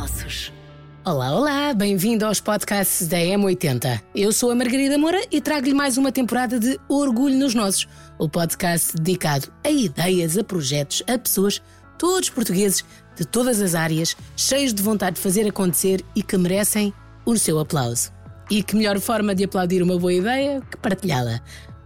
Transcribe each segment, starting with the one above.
nossos. Olá, olá, bem-vindo aos podcasts da M80. Eu sou a Margarida Moura e trago-lhe mais uma temporada de Orgulho nos Nossos, o podcast dedicado a ideias, a projetos, a pessoas, todos portugueses de todas as áreas, cheios de vontade de fazer acontecer e que merecem o seu aplauso. E que melhor forma de aplaudir uma boa ideia que partilhá-la.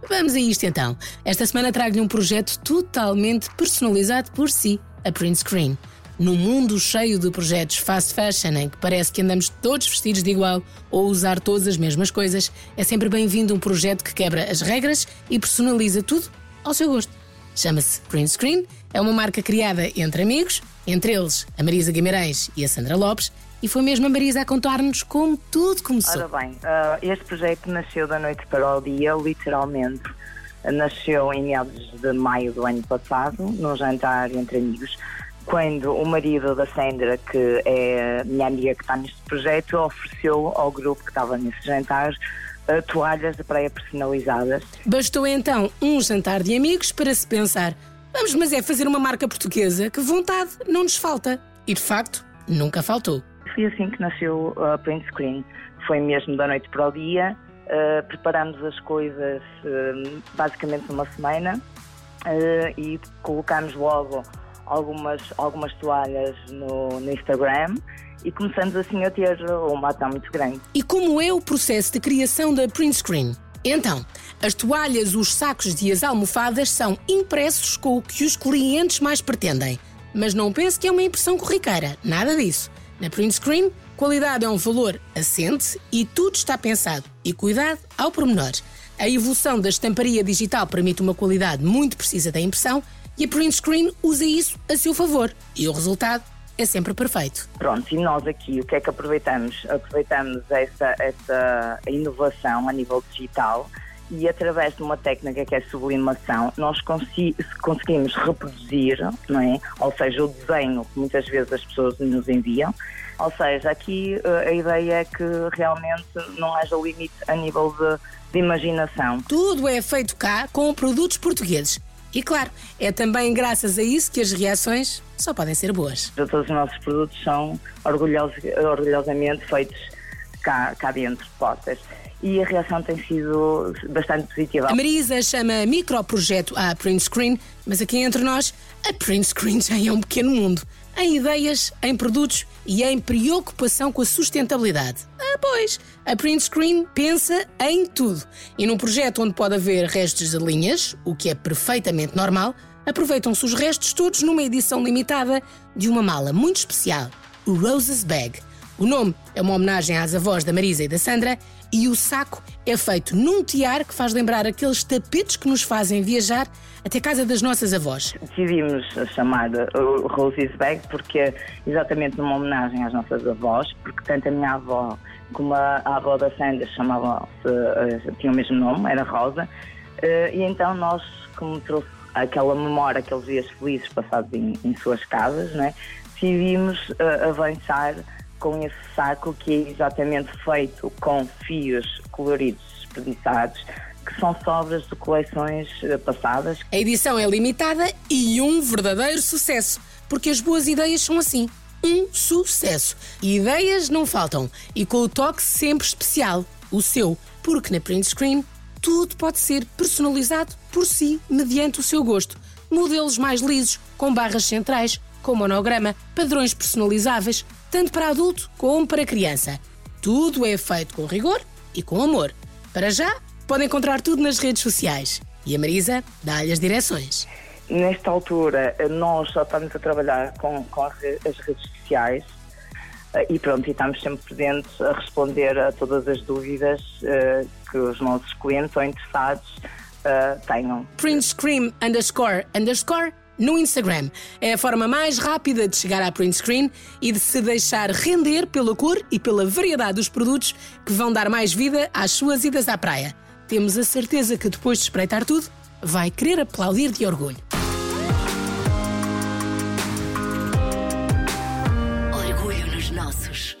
Vamos a isto então. Esta semana trago-lhe um projeto totalmente personalizado por si, a Print Screen. Num mundo cheio de projetos fast fashion em que parece que andamos todos vestidos de igual ou usar todas as mesmas coisas, é sempre bem-vindo um projeto que quebra as regras e personaliza tudo ao seu gosto. Chama-se Print Screen, é uma marca criada entre amigos, entre eles a Marisa Guimarães e a Sandra Lopes, e foi mesmo a Marisa a contar-nos como tudo começou. Ora bem, uh, este projeto nasceu da noite para o dia, literalmente. Nasceu em meados de maio do ano passado, num jantar entre amigos quando o marido da Sandra, que é a minha amiga que está neste projeto, ofereceu ao grupo que estava nesse jantar uh, toalhas de praia personalizadas. Bastou então um jantar de amigos para se pensar: vamos, mas é fazer uma marca portuguesa, que vontade não nos falta. E de facto, nunca faltou. Foi assim que nasceu a Print Screen. Foi mesmo da noite para o dia. Uh, preparamos as coisas uh, basicamente numa semana e colocamos logo algumas, algumas toalhas no, no Instagram e começamos assim a ter uma ação muito grande. E como é o processo de criação da print screen? Então, as toalhas, os sacos e as almofadas são impressos com o que os clientes mais pretendem. Mas não pense que é uma impressão corriqueira, nada disso. Na print screen, qualidade é um valor assente e tudo está pensado e cuidado ao pormenor. A evolução da estamparia digital permite uma qualidade muito precisa da impressão e a print screen usa isso a seu favor. E o resultado é sempre perfeito. Pronto, e nós aqui o que é que aproveitamos? Aproveitamos essa, essa inovação a nível digital e através de uma técnica que é sublimação, nós conseguimos reproduzir, não é? Ou seja, o desenho que muitas vezes as pessoas nos enviam. Ou seja, aqui eh, a ideia é que realmente não haja limite a nível de, de imaginação. Tudo é feito cá com produtos portugueses. E claro, é também graças a isso que as reações só podem ser boas. Todos os nossos produtos são orgulhosos, orgulhosamente feitos cá, cá dentro de portas e a reação tem sido bastante positiva. A Marisa chama microprojeto a Print Screen, mas aqui entre nós, a Print Screen já é um pequeno mundo. Em ideias, em produtos e em preocupação com a sustentabilidade. Ah, pois, a Print Screen pensa em tudo. E num projeto onde pode haver restos de linhas, o que é perfeitamente normal, aproveitam-se os restos todos numa edição limitada de uma mala muito especial, o Roses Bag. O nome é uma homenagem às avós da Marisa e da Sandra e o saco é feito num tiar que faz lembrar aqueles tapetes que nos fazem viajar até a casa das nossas avós. Decidimos chamar o Roses Bag porque é exatamente numa homenagem às nossas avós, porque tanto a minha avó como a, avó da Sandra chamavam-se, uh, tinham o mesmo nome, era Rosa, uh, e então nós, como trouxe aquela memória, aqueles dias felizes passados em, em suas casas, né, decidimos uh, avançar com esse saco que é exatamente feito com fios coloridos desperdiçados que são sobras de coleções eh, passadas. A edição é limitada e um verdadeiro sucesso, porque as boas ideias são assim. Um sucesso. Ideias não faltam. E com o toque sempre especial, o seu, porque na print screen tudo pode ser personalizado por si, mediante o seu gosto. Modelos mais lisos, com barras centrais, com monograma, padrões personalizáveis, tanto para adulto como para criança. Tudo é feito com rigor e com amor. Para já, pode encontrar tudo nas redes sociais. E a Marisa dá-lhe as direções. Nesta altura, nós só estamos a trabalhar com, com as redes sociais eh, e pronto, e estamos sempre presentes a responder a todas as dúvidas uh, que os nossos clientes ou interessados uh, tenham. Print Scream underscore underscore no Instagram. É a forma mais rápida de chegar à print screen e de se deixar render pela cor e pela variedade dos produtos que vão dar mais vida às suas idas à praia. Temos a certeza que depois de espreitar tudo, vai querer aplaudir de orgulho. Orgulho nos nossos.